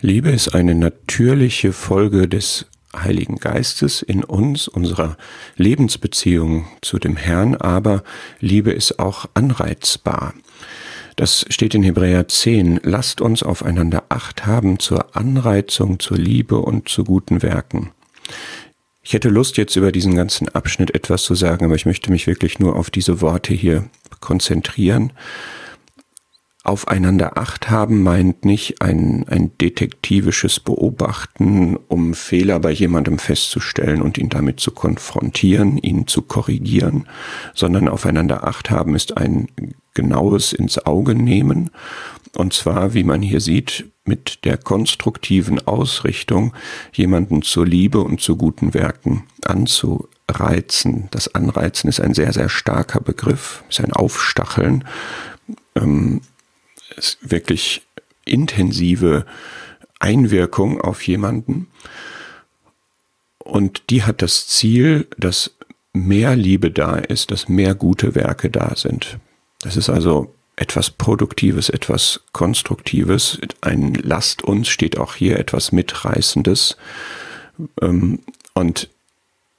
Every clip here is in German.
Liebe ist eine natürliche Folge des Heiligen Geistes in uns, unserer Lebensbeziehung zu dem Herrn, aber Liebe ist auch anreizbar. Das steht in Hebräer 10. Lasst uns aufeinander Acht haben zur Anreizung, zur Liebe und zu guten Werken. Ich hätte Lust, jetzt über diesen ganzen Abschnitt etwas zu sagen, aber ich möchte mich wirklich nur auf diese Worte hier konzentrieren aufeinander Acht haben meint nicht ein, ein detektivisches Beobachten, um Fehler bei jemandem festzustellen und ihn damit zu konfrontieren, ihn zu korrigieren, sondern aufeinander Acht haben ist ein genaues ins Auge nehmen. Und zwar, wie man hier sieht, mit der konstruktiven Ausrichtung, jemanden zur Liebe und zu guten Werken anzureizen. Das Anreizen ist ein sehr, sehr starker Begriff, ist ein Aufstacheln. Ähm, wirklich intensive Einwirkung auf jemanden. Und die hat das Ziel, dass mehr Liebe da ist, dass mehr gute Werke da sind. Das ist also etwas Produktives, etwas Konstruktives. Ein Lasst uns steht auch hier etwas Mitreißendes. Ähm, und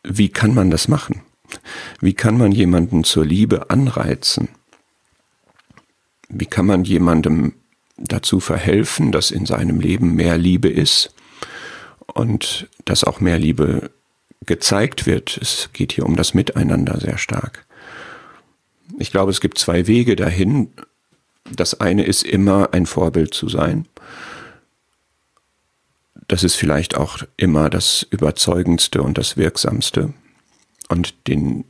wie kann man das machen? Wie kann man jemanden zur Liebe anreizen? Wie kann man jemandem dazu verhelfen, dass in seinem Leben mehr Liebe ist und dass auch mehr Liebe gezeigt wird? Es geht hier um das Miteinander sehr stark. Ich glaube, es gibt zwei Wege dahin. Das eine ist immer ein Vorbild zu sein. Das ist vielleicht auch immer das Überzeugendste und das Wirksamste. Und den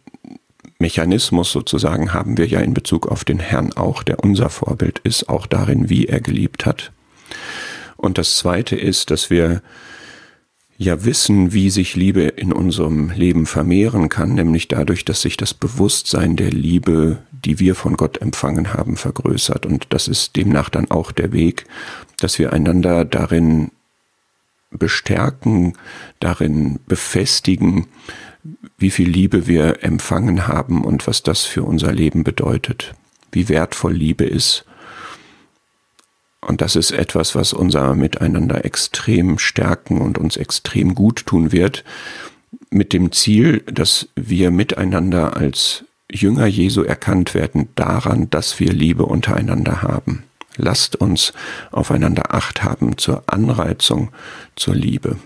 Mechanismus sozusagen haben wir ja in Bezug auf den Herrn auch, der unser Vorbild ist, auch darin, wie er geliebt hat. Und das Zweite ist, dass wir ja wissen, wie sich Liebe in unserem Leben vermehren kann, nämlich dadurch, dass sich das Bewusstsein der Liebe, die wir von Gott empfangen haben, vergrößert. Und das ist demnach dann auch der Weg, dass wir einander darin bestärken, darin befestigen, wie viel Liebe wir empfangen haben und was das für unser Leben bedeutet, wie wertvoll Liebe ist. Und das ist etwas, was unser Miteinander extrem stärken und uns extrem gut tun wird, mit dem Ziel, dass wir miteinander als Jünger Jesu erkannt werden daran, dass wir Liebe untereinander haben. Lasst uns aufeinander acht haben zur Anreizung zur Liebe.